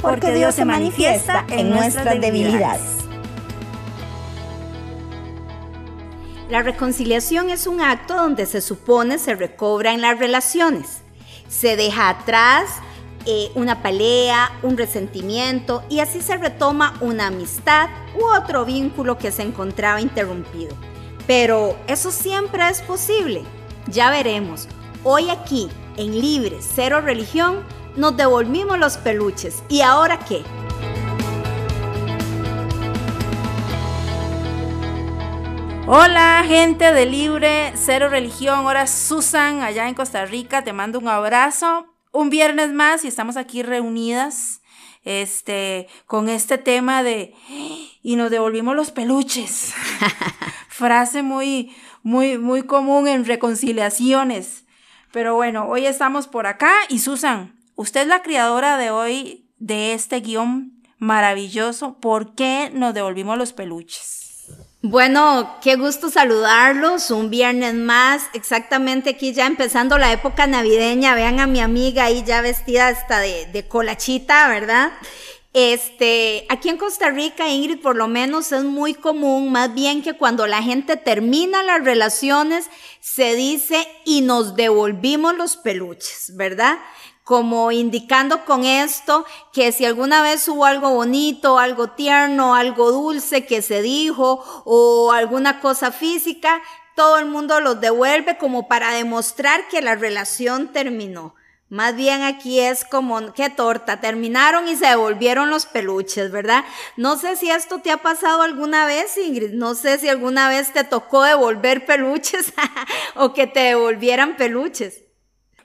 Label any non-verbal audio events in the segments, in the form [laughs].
porque Dios se manifiesta en nuestras debilidades. La reconciliación es un acto donde se supone se recobra en las relaciones. Se deja atrás eh, una pelea, un resentimiento y así se retoma una amistad u otro vínculo que se encontraba interrumpido. Pero eso siempre es posible. Ya veremos. Hoy aquí, en Libre Cero Religión, nos devolvimos los peluches. ¿Y ahora qué? Hola gente de Libre, Cero Religión, ahora Susan allá en Costa Rica, te mando un abrazo. Un viernes más y estamos aquí reunidas este, con este tema de y nos devolvimos los peluches. [laughs] Frase muy, muy, muy común en reconciliaciones. Pero bueno, hoy estamos por acá y Susan, Usted es la creadora de hoy de este guion maravilloso. ¿Por qué nos devolvimos los peluches? Bueno, qué gusto saludarlos. Un viernes más, exactamente aquí ya empezando la época navideña. Vean a mi amiga ahí ya vestida hasta de, de colachita, ¿verdad? Este, aquí en Costa Rica, Ingrid, por lo menos es muy común, más bien que cuando la gente termina las relaciones, se dice y nos devolvimos los peluches, ¿verdad? Como indicando con esto que si alguna vez hubo algo bonito, algo tierno, algo dulce que se dijo o alguna cosa física, todo el mundo los devuelve como para demostrar que la relación terminó. Más bien aquí es como, qué torta, terminaron y se devolvieron los peluches, ¿verdad? No sé si esto te ha pasado alguna vez, Ingrid, no sé si alguna vez te tocó devolver peluches [laughs] o que te devolvieran peluches.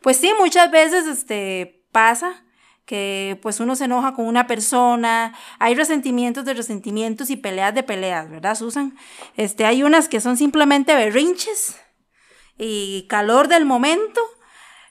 Pues sí, muchas veces este, pasa que pues uno se enoja con una persona, hay resentimientos de resentimientos y peleas de peleas, ¿verdad, Susan? Este, hay unas que son simplemente berrinches y calor del momento,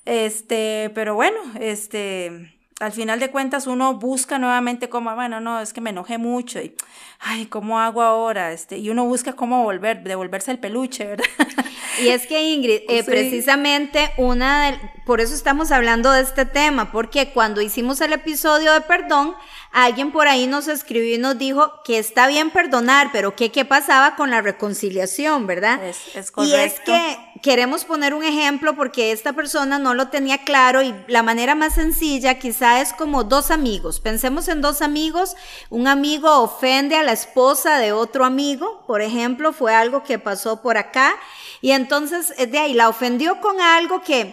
este, pero bueno, este, al final de cuentas uno busca nuevamente cómo, bueno, no, es que me enojé mucho y, ay, ¿cómo hago ahora? Este, y uno busca cómo volver, devolverse el peluche, ¿verdad? [laughs] Y es que Ingrid, eh, precisamente una, de, por eso estamos hablando de este tema, porque cuando hicimos el episodio de perdón, alguien por ahí nos escribió y nos dijo que está bien perdonar, pero que qué pasaba con la reconciliación, ¿verdad? Es, correcto. Y es que queremos poner un ejemplo porque esta persona no lo tenía claro y la manera más sencilla es como dos amigos. Pensemos en dos amigos, un amigo ofende a la esposa de otro amigo, por ejemplo, fue algo que pasó por acá y entonces de ahí la ofendió con algo que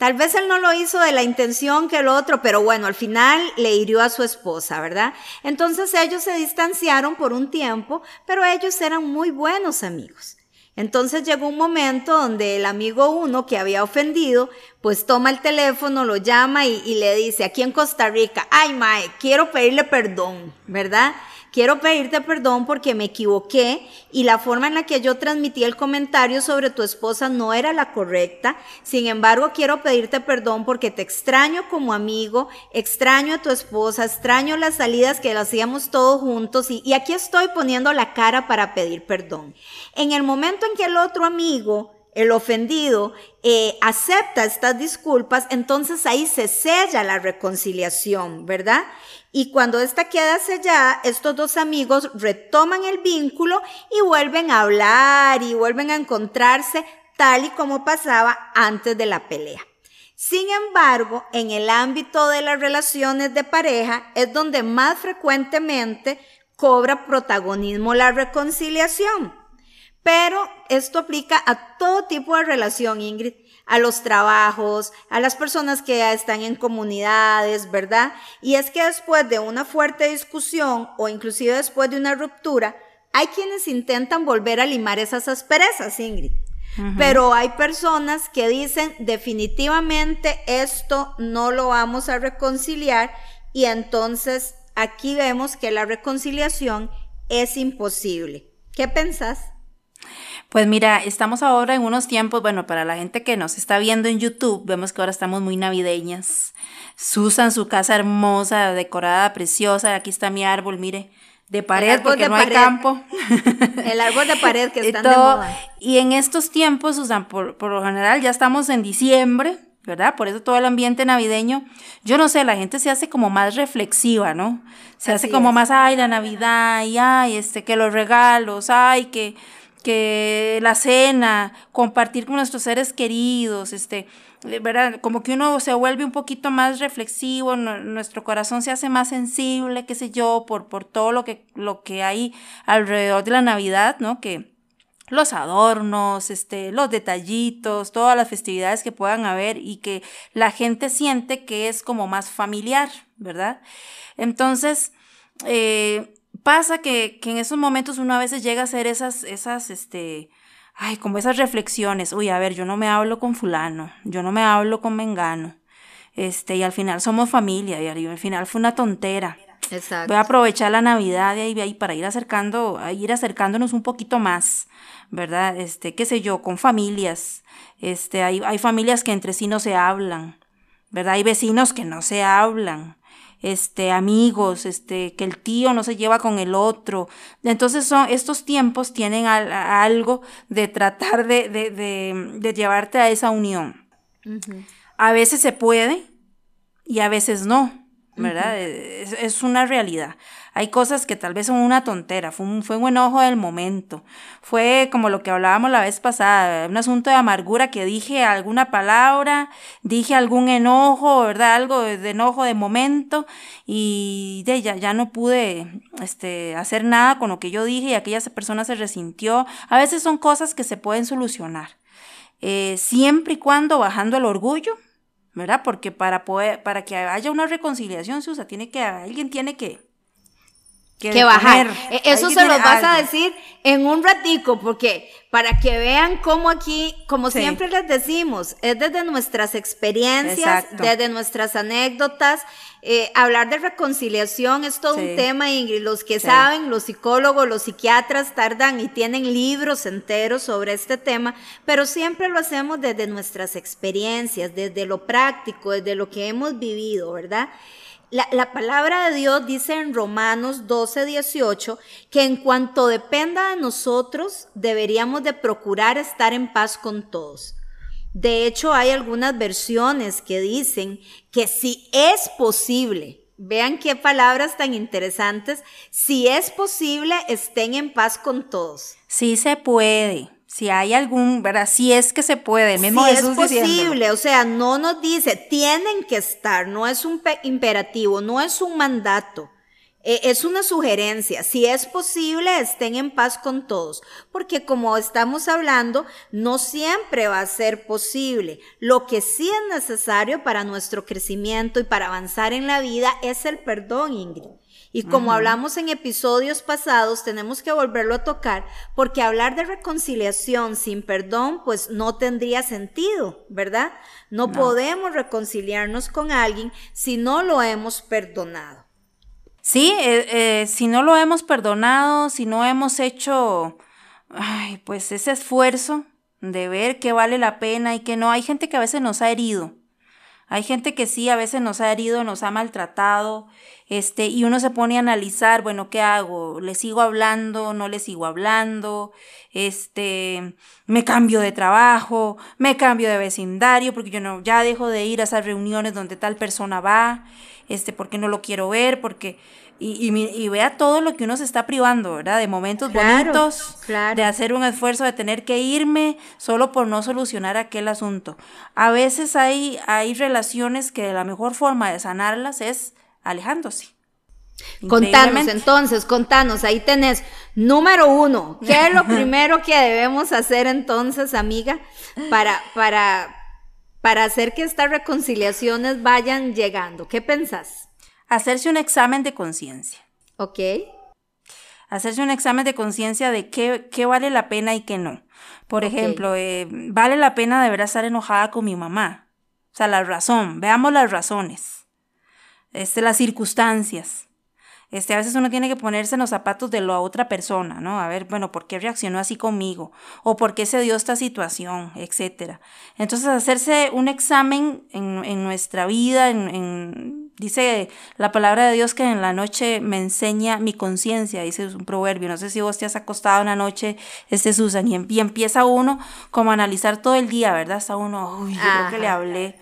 Tal vez él no lo hizo de la intención que el otro, pero bueno, al final le hirió a su esposa, ¿verdad? Entonces ellos se distanciaron por un tiempo, pero ellos eran muy buenos amigos. Entonces llegó un momento donde el amigo uno que había ofendido, pues toma el teléfono, lo llama y, le dice, aquí en Costa Rica, ay Mae, quiero pedirle perdón, ¿verdad? Quiero pedirte perdón porque me equivoqué y la forma en la que yo transmití el comentario sobre tu esposa no era la correcta. Sin embargo, quiero pedirte perdón porque te extraño como amigo, extraño a tu esposa, extraño las salidas que hacíamos todos juntos y aquí estoy poniendo la cara para pedir perdón. En el momento en que el otro amigo el ofendido eh, acepta estas disculpas, entonces ahí se sella la reconciliación, ¿verdad? Y cuando esta queda sellada, estos dos amigos retoman el vínculo y vuelven a hablar y vuelven a encontrarse tal y como pasaba antes de la pelea. Sin embargo, en el ámbito de las relaciones de pareja es donde más frecuentemente cobra protagonismo la reconciliación. Pero esto aplica a todo tipo de relación, Ingrid, a los trabajos, a las personas que están en comunidades, ¿verdad? Y es que después de una fuerte discusión o inclusive después de una ruptura, hay quienes intentan volver a limar esas asperezas, Ingrid. Pero hay personas que dicen definitivamente esto no lo vamos a reconciliar y entonces aquí vemos que la reconciliación es imposible. ¿Qué pensás? Pues mira, estamos ahora en unos tiempos, bueno, para la gente que nos está viendo en YouTube, vemos que ahora estamos muy navideñas. Susan, su casa hermosa, decorada, preciosa. Aquí está mi árbol, mire, de pared porque no hay campo. El árbol de pared que [laughs] están de moda. Y en estos tiempos, Susan, por, por lo general ya estamos en diciembre, ¿verdad? Por eso todo el ambiente navideño, yo no sé, la gente se hace como más reflexiva, ¿no? Se hace como más, ay, la Navidad, y ay, este, que los regalos, ay, que, que la cena, compartir con nuestros seres queridos, este, ¿verdad? Como que uno se vuelve un poquito más reflexivo, nuestro corazón se hace más sensible, qué sé yo, por, por todo lo que, lo que hay alrededor de la Navidad, ¿no? Que, los adornos, este, los detallitos, todas las festividades que puedan haber y que la gente siente que es como más familiar, ¿verdad? Entonces, eh, pasa que, que, en esos momentos uno a veces llega a hacer esas, esas, este, ay, como esas reflexiones, uy, a ver, yo no me hablo con fulano, yo no me hablo con mengano, este, y al final somos familia, y al final fue una tontera. Exacto. Voy a aprovechar la Navidad de ahí, ahí para ir acercando, a ir acercándonos un poquito más ¿verdad? Este, qué sé yo, con familias. Este, hay, hay familias que entre sí no se hablan, ¿verdad? Hay vecinos que no se hablan este, amigos, este, que el tío no se lleva con el otro. Entonces son, estos tiempos tienen algo de tratar de, de, de, de, llevarte a esa unión. A veces se puede y a veces no, ¿verdad? es, es, una realidad. Hay cosas que tal vez son una tontera, fue un, fue un enojo del momento, fue como lo que hablábamos la vez pasada, un asunto de amargura que dije alguna palabra, dije algún enojo, ¿verdad? Algo de, enojo de momento y de ya, ya no pude este, hacer nada con lo que yo dije y aquella persona se resintió. A veces son cosas que se pueden solucionar, eh, siempre y cuando bajando el orgullo, ¿verdad? Porque para poder, para que haya una reconciliación, Susa, tiene que, alguien tiene que, que, bajar. E, eso se lo vas a decir en un ratico, porque para que vean cómo aquí, como siempre les decimos, es desde nuestras experiencias, desde nuestras anécdotas. Eh, hablar de reconciliación es todo un tema, Ingrid. Los que saben, los psicólogos, los psiquiatras tardan y tienen libros enteros sobre este tema, pero siempre lo hacemos desde nuestras experiencias, desde lo práctico, desde lo que hemos vivido, ¿verdad? La, palabra de Dios dice en Romanos 12, 18 que en cuanto dependa de nosotros deberíamos de procurar estar en paz con todos. De hecho, hay algunas versiones que dicen que si es posible, vean qué palabras tan interesantes, si es posible, estén en paz con todos. Sí se puede si hay algún, ¿verdad? Si es que se puede, mismo si es posible, o sea, no nos dice, tienen que estar, no es un imperativo, no es un mandato, eh, es una sugerencia. Si es posible, estén en paz con todos, porque como estamos hablando, no siempre va a ser posible. Lo que sí es necesario para nuestro crecimiento y para avanzar en la vida es el perdón, Ingrid. Y como hablamos en episodios pasados, tenemos que volverlo a tocar, porque hablar de reconciliación sin perdón, pues no tendría sentido, ¿verdad? No, podemos reconciliarnos con alguien si no lo hemos perdonado. Sí, eh, eh, si no lo hemos perdonado, si no hemos hecho, ay, pues ese esfuerzo de ver qué vale la pena y que no. Hay gente que a veces nos ha herido. Hay gente que sí, a veces nos ha herido, nos ha maltratado este, y uno se pone a analizar, bueno, ¿qué hago? ¿Le sigo hablando? ¿No le sigo hablando? Este, me cambio de trabajo, me cambio de vecindario, porque yo no, ya dejo de ir a esas reuniones donde tal persona va, este, porque no lo quiero ver, porque, y, y, vea todo lo que uno se está privando, ¿verdad? De momentos bonitos, de hacer un esfuerzo, de tener que irme solo por no solucionar aquel asunto. A veces hay, hay relaciones que la mejor forma de sanarlas es alejándose. Contanos entonces, contanos, ahí tenés número uno, ¿qué es lo [laughs] primero que debemos hacer entonces, amiga, para, para, para hacer que estas reconciliaciones vayan llegando? ¿Qué pensás? Hacerse un examen de conciencia. Ok. Hacerse un examen de conciencia de qué, qué, vale la pena y qué no. Por ejemplo, eh, vale la pena de verdad estar enojada con mi mamá. O sea, la razón, veamos las razones este, las circunstancias. Este, a veces uno tiene que ponerse en los zapatos de la otra persona, ¿no? A ver, bueno, ¿por qué reaccionó así conmigo? ¿O por qué se dio esta situación? Etcétera. Entonces, hacerse un examen en, en nuestra vida, en, en, dice la palabra de Dios que en la noche me enseña mi conciencia, dice un proverbio. No sé si vos te has acostado una noche, este Susan, y, y empieza uno como a analizar todo el día, ¿verdad? Hasta uno, uy, yo creo que le hablé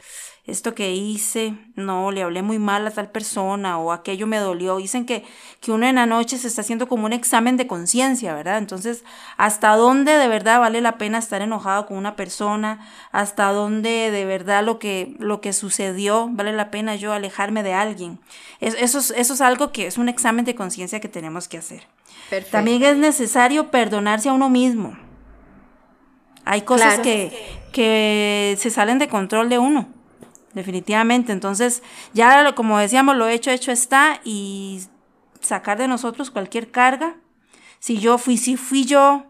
esto que hice, no, le hablé muy mal a tal persona o aquello me dolió. Dicen que, que uno en la noche se está haciendo como un examen de conciencia, ¿verdad? Entonces, ¿hasta dónde de verdad vale la pena estar enojado con una persona? ¿Hasta dónde de verdad lo que, lo que sucedió vale la pena yo alejarme de alguien? eso, es, eso es algo que es un examen de conciencia que tenemos que hacer. También es necesario perdonarse a uno mismo. Hay cosas que, que se salen de control de uno definitivamente. Entonces, ya como decíamos, lo hecho, hecho está y sacar de nosotros cualquier carga. Si yo fui, si fui yo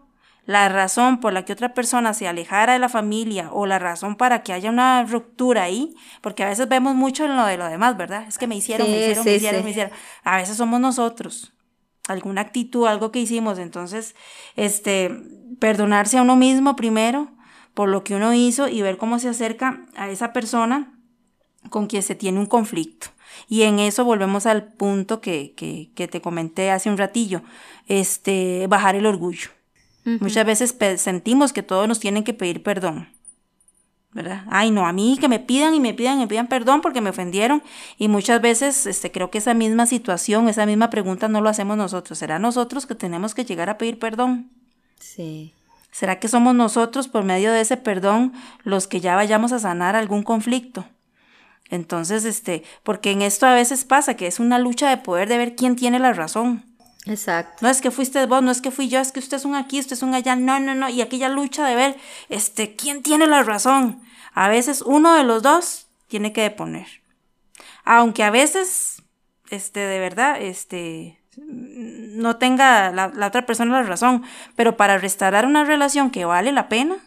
la razón por la que otra persona se alejara de la familia o la razón para que haya una ruptura ahí, porque a veces vemos mucho en lo de lo demás, ¿verdad? Es que me hicieron, me hicieron, me hicieron, me hicieron. A veces somos nosotros, alguna actitud, algo que hicimos, entonces, este, perdonarse a uno mismo primero por lo que uno hizo y ver cómo se acerca a esa persona con quien se tiene un conflicto. Y en eso volvemos al punto que, que, te comenté hace un ratillo, este, bajar el orgullo. Muchas veces sentimos que todos nos tienen que pedir perdón. ¿verdad? Ay, no, a mí que me pidan y me pidan y me pidan perdón porque me ofendieron. Y muchas veces este, creo que esa misma situación, esa misma pregunta no lo hacemos nosotros. ¿Será nosotros que tenemos que llegar a pedir perdón? Sí. ¿Será que somos nosotros por medio de ese perdón los que ya vayamos a sanar algún conflicto? Entonces, este, porque en esto a veces pasa que es una lucha de poder de ver quién tiene la razón. Exacto. No es que fuiste vos, no es que fui yo, es que ustedes son aquí, ustedes son allá, no, no, no. Y aquella lucha de ver, este, quién tiene la razón. A veces uno de los dos tiene que deponer. Aunque a veces, este, de verdad, este, no tenga la, la otra persona la razón. Pero para restaurar una relación que vale la pena,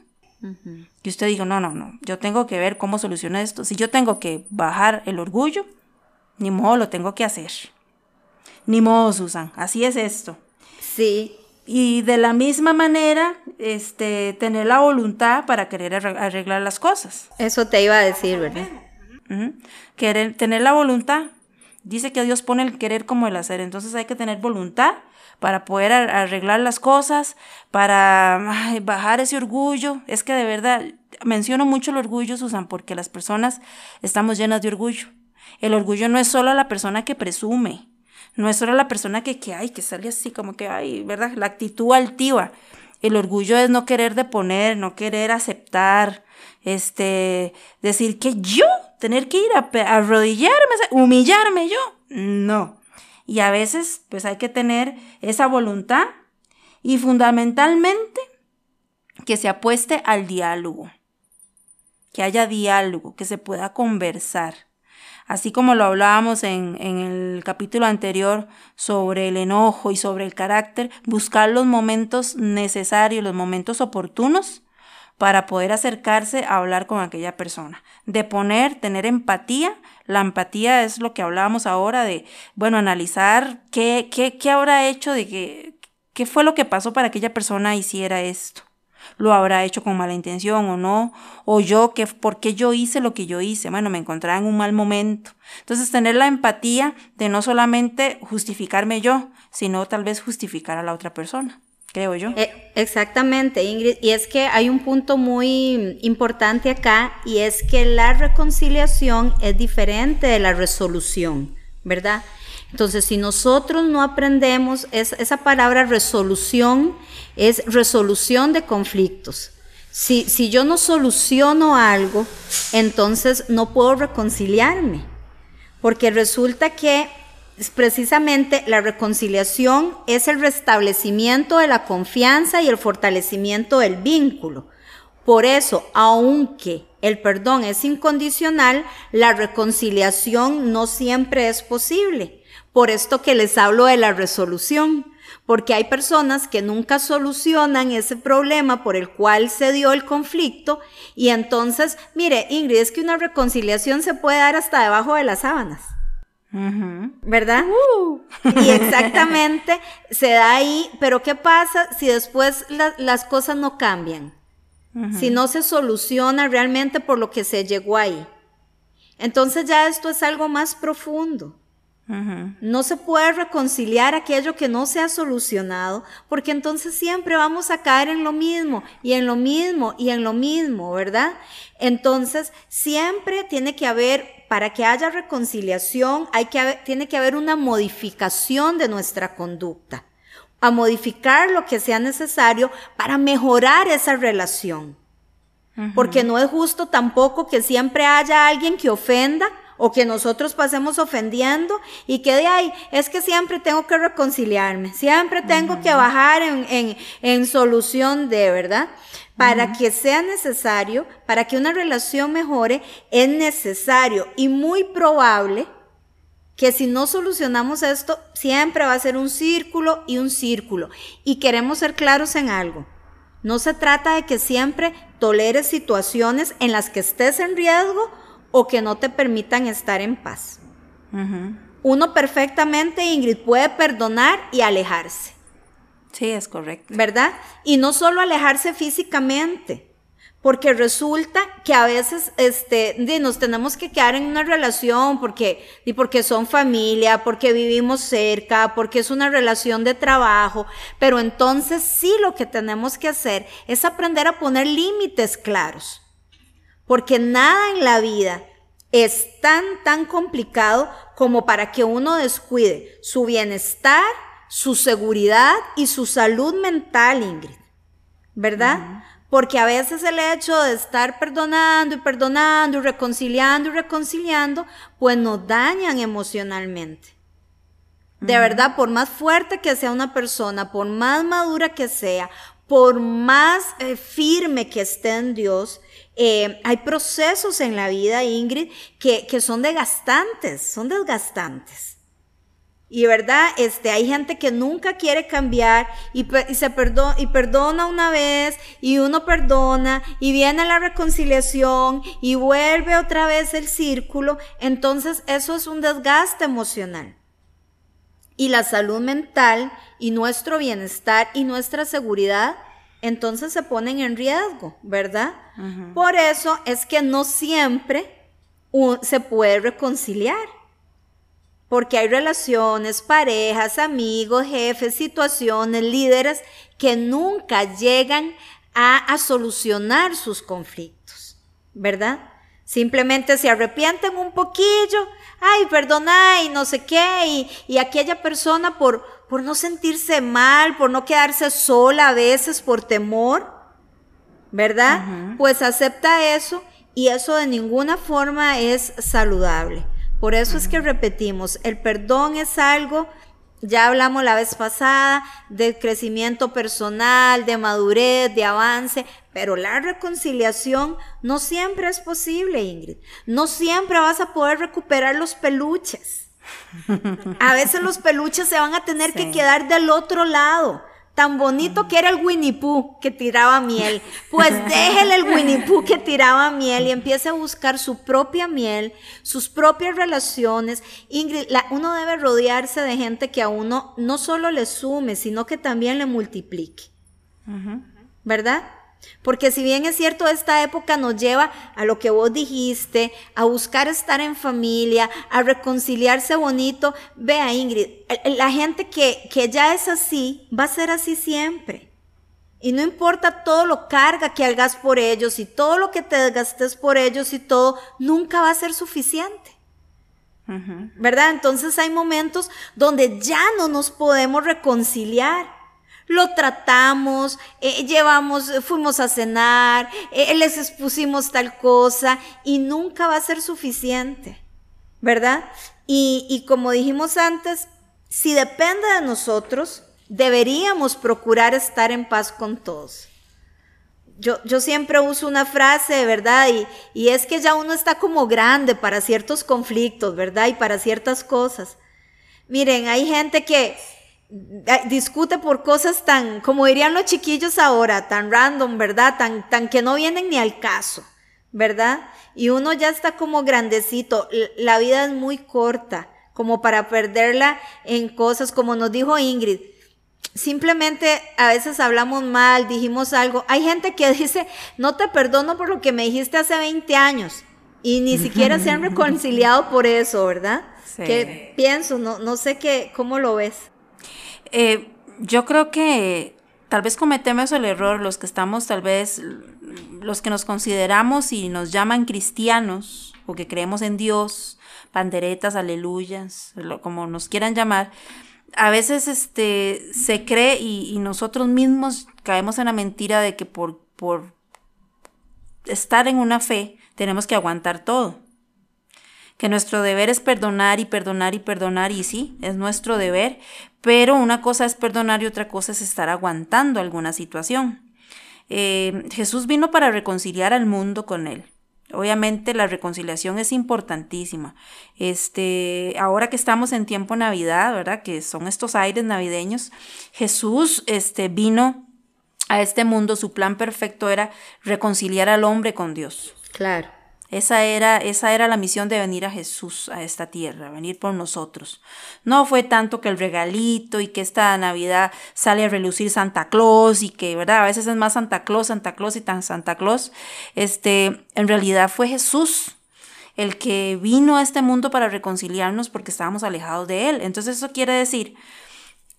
y usted dijo, no, no, no, yo tengo que ver cómo soluciona esto. Si yo tengo que bajar el orgullo, ni modo, lo tengo que hacer. Ni modo, Susan, así es esto. Sí. Y de la misma manera, este, tener la voluntad para querer arreglar las cosas. Eso te iba a decir, ¿verdad? Querer, tener la voluntad. Dice que Dios pone el querer como el hacer, entonces hay que tener voluntad para poder arreglar las cosas, para bajar ese orgullo. Es que de verdad menciono mucho el orgullo, Susan, porque las personas estamos llenas de orgullo. El orgullo no es solo la persona que presume, no es solo la persona que, que, ay, que sale así como que, ay, ¿verdad? La actitud altiva. El orgullo es no querer deponer, no querer aceptar, este, decir que yo, tener que ir a, arrodillarme, humillarme yo. No. Y a veces pues hay que tener esa voluntad y fundamentalmente que se apueste al diálogo, que haya diálogo, que se pueda conversar. Así como lo hablábamos en, en, el capítulo anterior sobre el enojo y sobre el carácter, buscar los momentos necesarios, los momentos oportunos para poder acercarse a hablar con aquella persona. De poner, tener empatía. La empatía es lo que hablábamos ahora de, bueno, analizar qué, qué, qué habrá hecho, de que, qué fue lo que pasó para que aquella persona hiciera esto. ¿Lo habrá hecho con mala intención o no? ¿O yo, que, por qué yo hice lo que yo hice? Bueno, me encontraba en un mal momento. Entonces, tener la empatía de no solamente justificarme yo, sino tal vez justificar a la otra persona creo yo. Eh, exactamente, Ingrid. Y es que hay un punto muy importante acá y es que la reconciliación es diferente de la resolución, ¿verdad? Entonces, si nosotros no aprendemos, esa palabra resolución es resolución de conflictos. Si, si yo no soluciono algo, entonces no puedo reconciliarme, porque resulta que precisamente la reconciliación es el restablecimiento de la confianza y el fortalecimiento del vínculo. Por eso, aunque el perdón es incondicional, la reconciliación no siempre es posible. Por esto que les hablo de la resolución, porque hay personas que nunca solucionan ese problema por el cual se dio el conflicto y entonces, mire, Ingrid, es que una reconciliación se puede dar hasta debajo de las sábanas. ¿Verdad? Y exactamente [laughs] se da ahí, pero ¿qué pasa si después las cosas no cambian? Si no se soluciona realmente por lo que se llegó ahí. Entonces ya esto es algo más profundo. No se puede reconciliar aquello que no se ha solucionado, porque entonces siempre vamos a caer en lo mismo y en lo mismo y en lo mismo, ¿verdad? Entonces siempre tiene que haber, para que haya reconciliación, hay que tiene que haber una modificación de nuestra conducta, a modificar lo que sea necesario para mejorar esa relación. Porque no es justo tampoco que siempre haya alguien que ofenda o que nosotros pasemos ofendiendo y que de ahí es que siempre tengo que reconciliarme, siempre tengo que bajar en, solución de, ¿verdad? Para que sea necesario, para que una relación mejore, es necesario y muy probable que si no solucionamos esto, siempre va a ser un círculo y un círculo. Y queremos ser claros en algo. No se trata de que siempre toleres situaciones en las que estés en riesgo o que no te permitan estar en paz. Uno perfectamente, Ingrid, puede perdonar y alejarse. Sí, es correcto. ¿Verdad? Y no solo alejarse físicamente, porque resulta que a veces este, nos tenemos que quedar en una relación porque, y porque son familia, porque vivimos cerca, porque es una relación de trabajo, pero entonces sí lo que tenemos que hacer es aprender a poner límites claros porque nada en la vida es tan, tan complicado como para que uno descuide su bienestar, su seguridad y su salud mental, Ingrid. ¿Verdad? Porque a veces el hecho de estar perdonando y perdonando y reconciliando y reconciliando, pues nos dañan emocionalmente. De verdad, por más fuerte que sea una persona, por más madura que sea, por más eh, firme que esté en Dios, eh, hay procesos en la vida, Ingrid, que, son desgastantes, son desgastantes. Y verdad, este, hay gente que nunca quiere cambiar y, se perdona, y perdona una vez y uno perdona y viene la reconciliación y vuelve otra vez el círculo. Entonces eso es un desgaste emocional. Y la salud mental y nuestro bienestar y nuestra seguridad entonces se ponen en riesgo, ¿verdad? Por eso es que no siempre se puede reconciliar. Porque hay relaciones, parejas, amigos, jefes, situaciones, líderes que nunca llegan a, solucionar sus conflictos, ¿verdad? Simplemente se arrepienten un poquillo, ay, perdona y no sé qué, y, y aquella persona por, por no sentirse mal, por no quedarse sola a veces por temor, ¿verdad? Pues acepta eso y eso de ninguna forma es saludable. Por eso es que repetimos, el perdón es algo, ya hablamos la vez pasada, de crecimiento personal, de madurez, de avance, pero la reconciliación no siempre es posible, Ingrid. No siempre vas a poder recuperar los peluches. A veces los peluches se van a tener que quedar del otro lado. Tan bonito que era el Winnie Pooh que tiraba miel. Pues [laughs] déjele el Winnie Pooh que tiraba miel y empiece a buscar su propia miel, sus propias relaciones. Ingrid, uno debe rodearse de gente que a uno no solo le sume, sino que también le multiplique. ¿Verdad? Porque si bien es cierto, esta época nos lleva a lo que vos dijiste, a buscar estar en familia, a reconciliarse bonito. Vea, Ingrid, la gente que, que ya es así, va a ser así siempre. Y no importa todo lo carga que hagas por ellos y todo lo que te desgastes por ellos y todo, nunca va a ser suficiente. ¿Verdad? Entonces hay momentos donde ya no nos podemos reconciliar lo tratamos, eh, llevamos, fuimos a cenar, eh, les expusimos tal cosa y nunca va a ser suficiente, ¿verdad? Y, y como dijimos antes, si depende de nosotros, deberíamos procurar estar en paz con todos. Yo, yo, siempre uso una frase, ¿verdad? Y, y, es que ya uno está como grande para ciertos conflictos, ¿verdad? Y para ciertas cosas. Miren, hay gente que discute por cosas tan, como dirían los chiquillos ahora, tan random, ¿verdad? Tan, tan que no vienen ni al caso, ¿verdad? Y uno ya está como grandecito. La vida es muy corta. como para perderla en cosas como nos dijo Ingrid. Simplemente a veces hablamos mal, dijimos algo. Hay gente que [laughs] dice, no te perdono por lo que me dijiste hace 20 años y ni siquiera se han [laughs] reconciliado por eso, ¿verdad? Sí. ¿Qué pienso? No, no sé qué, cómo lo ves. Eh, yo creo que tal vez cometemos el error los que estamos, tal vez, los que nos consideramos y nos llaman cristianos o que creemos en Dios, panderetas, aleluyas, como nos quieran llamar, a veces este, se cree y, nosotros mismos caemos en la mentira de que por, por estar en una fe tenemos que aguantar todo. Que nuestro deber es perdonar y perdonar y perdonar, y sí, es nuestro deber, pero una cosa es perdonar y otra cosa es estar aguantando alguna situación. Eh, Jesús vino para reconciliar al mundo con él. Obviamente la reconciliación es importantísima. Este, ahora que estamos en tiempo Navidad, ¿verdad? Que son estos aires navideños, Jesús este, vino a este mundo, su plan perfecto era reconciliar al hombre con Dios. Claro. Esa era, esa era la misión de venir a Jesús a esta tierra, venir por nosotros. No fue tanto que el regalito y que esta Navidad sale a relucir Santa Claus y que, ¿verdad? A veces es más Santa Claus, Santa Claus y tan Santa Claus. Este, en realidad fue Jesús el que vino a este mundo para reconciliarnos porque estábamos alejados de Él. Entonces eso quiere decir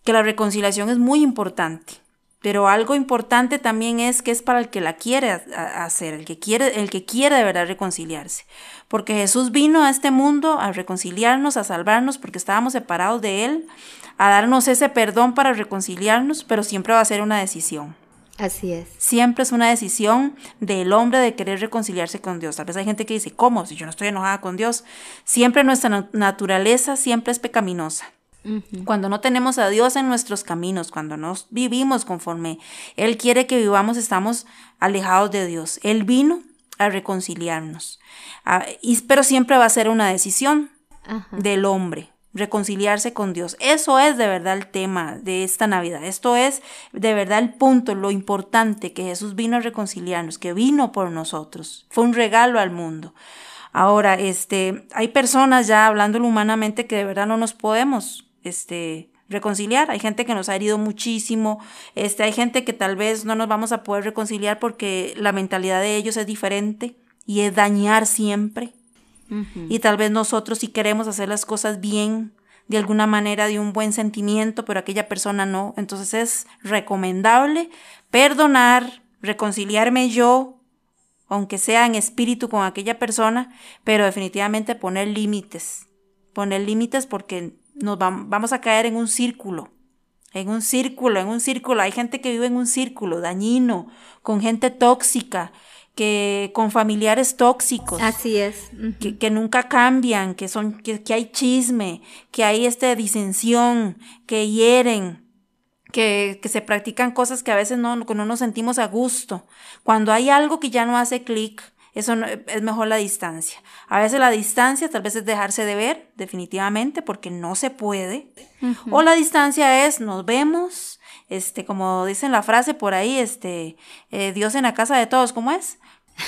que la reconciliación es muy importante. Pero algo importante también es que es para el que la quiere hacer, el que quiere, el que quiere de verdad reconciliarse. Porque Jesús vino a este mundo a reconciliarnos, a salvarnos, porque estábamos separados de Él, a darnos ese perdón para reconciliarnos, pero siempre va a ser una decisión. Así es. Siempre es una decisión del hombre de querer reconciliarse con Dios. Tal vez hay gente que dice, ¿cómo? Si yo no estoy enojada con Dios. Siempre nuestra naturaleza siempre es pecaminosa. Cuando no tenemos a Dios en nuestros caminos, cuando no vivimos conforme Él quiere que vivamos, estamos alejados de Dios. Él vino a reconciliarnos. Ah, y, pero siempre va a ser una decisión del hombre, reconciliarse con Dios. Eso es de verdad el tema de esta Navidad. Esto es de verdad el punto, lo importante, que Jesús vino a reconciliarnos, que vino por nosotros. Fue un regalo al mundo. Ahora, este, hay personas ya hablándolo humanamente que de verdad no nos podemos este, reconciliar. Hay gente que nos ha herido muchísimo, este, hay gente que tal vez no nos vamos a poder reconciliar porque la mentalidad de ellos es diferente y es dañar siempre. Y tal vez nosotros si queremos hacer las cosas bien, de alguna manera, de un buen sentimiento, pero aquella persona no. Entonces es recomendable perdonar, reconciliarme yo, aunque sea en espíritu con aquella persona, pero definitivamente poner límites. Poner límites porque nos vamos a caer en un círculo, en un círculo, en un círculo. Hay gente que vive en un círculo dañino, con gente tóxica, que con familiares tóxicos. Así es. que, nunca cambian, que son, que, hay chisme, que hay esta disensión, que hieren, que, que, se practican cosas que a veces no, no nos sentimos a gusto. Cuando hay algo que ya no hace clic, eso es mejor la distancia. A veces la distancia tal vez es dejarse de ver, definitivamente, porque no se puede. O la distancia es nos vemos, este, como dicen la frase por ahí, este, eh, Dios en la casa de todos, ¿cómo es?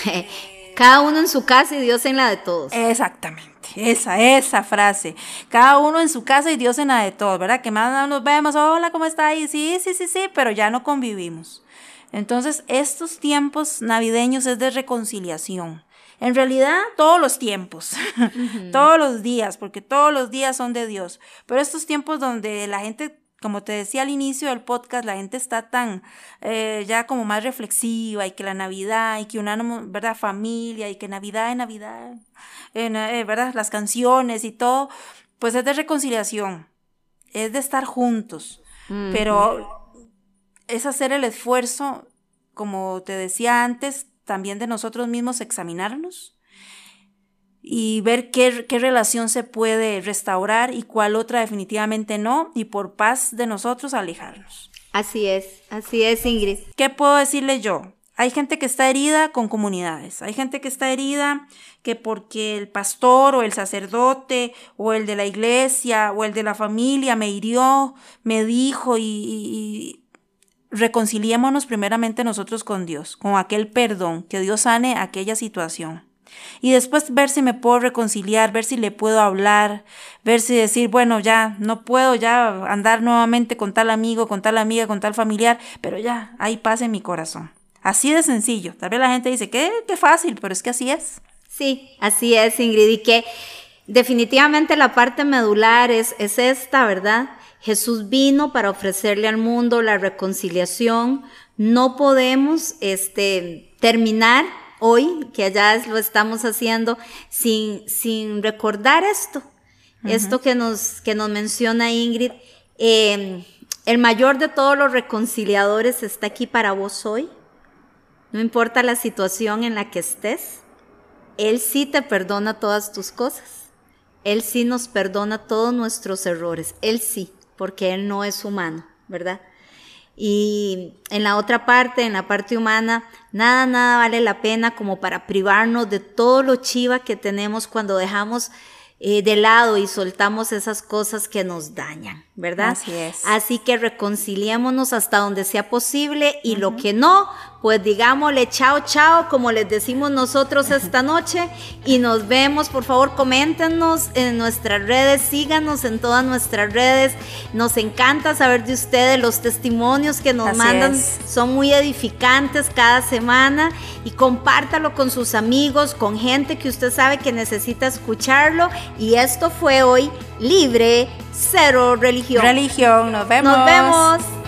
[laughs] Cada uno en su casa y Dios en la de todos. Exactamente, esa, esa frase. Cada uno en su casa y Dios en la de todos, ¿verdad? Que más nos vemos, hola, ¿cómo está ahí? Sí, sí, sí, sí, pero ya no convivimos. Entonces, estos tiempos navideños es de reconciliación. En realidad, todos los tiempos, [laughs] todos los días, porque todos los días son de Dios. Pero estos tiempos donde la gente, como te decía al inicio del podcast, la gente está tan eh, ya como más reflexiva y que la Navidad y que una, ¿verdad? Familia y que Navidad es Navidad, eh, ¿verdad? Las canciones y todo, pues es de reconciliación, es de estar juntos. Pero es hacer el esfuerzo, como te decía antes, también de nosotros mismos examinarnos y ver qué, qué, relación se puede restaurar y cuál otra definitivamente no, y por paz de nosotros alejarnos. Así es, así es, Ingrid. ¿Qué puedo decirle yo? Hay gente que está herida con comunidades, hay gente que está herida que porque el pastor o el sacerdote o el de la iglesia o el de la familia me hirió, me dijo y reconciliémonos primeramente nosotros con Dios, con aquel perdón, que Dios sane aquella situación. y después ver si me puedo reconciliar, ver si le puedo hablar, ver si decir, bueno, ya no puedo ya andar nuevamente con tal amigo, con tal amiga, con tal familiar, pero ya, ahí pase mi corazón. Así de sencillo. Tal vez la gente dice, qué, qué fácil, pero es que así es. Sí, así es, Ingrid, y que definitivamente la parte medular es, es esta, ¿verdad? Jesús vino para ofrecerle al mundo la reconciliación. No podemos este, terminar hoy, que ya lo estamos haciendo, sin, sin recordar esto, esto que nos, que nos menciona Ingrid. Em, el mayor de todos los reconciliadores está aquí para vos hoy. No importa la situación en la que estés, Él sí te perdona todas tus cosas. Él sí nos perdona todos nuestros errores. Él sí, porque Él no es humano, ¿verdad? Y en la otra parte, en la parte humana, nada, nada vale la pena como para privarnos de todo lo chiva que tenemos cuando dejamos eh, de lado y soltamos esas cosas que nos dañan, ¿verdad? Así es. Así que reconciliémonos hasta donde sea posible y lo que no, pues digámosle chao, chao, como les decimos nosotros esta noche y nos vemos. Por favor, coméntenos en nuestras redes, síganos en todas nuestras redes. Nos encanta saber de ustedes, los testimonios que nos mandan son muy edificantes cada semana y compártalo con sus amigos, con gente que usted sabe que necesita escucharlo. Y esto fue hoy libre, cero religión. Religión, nos vemos. Nos vemos.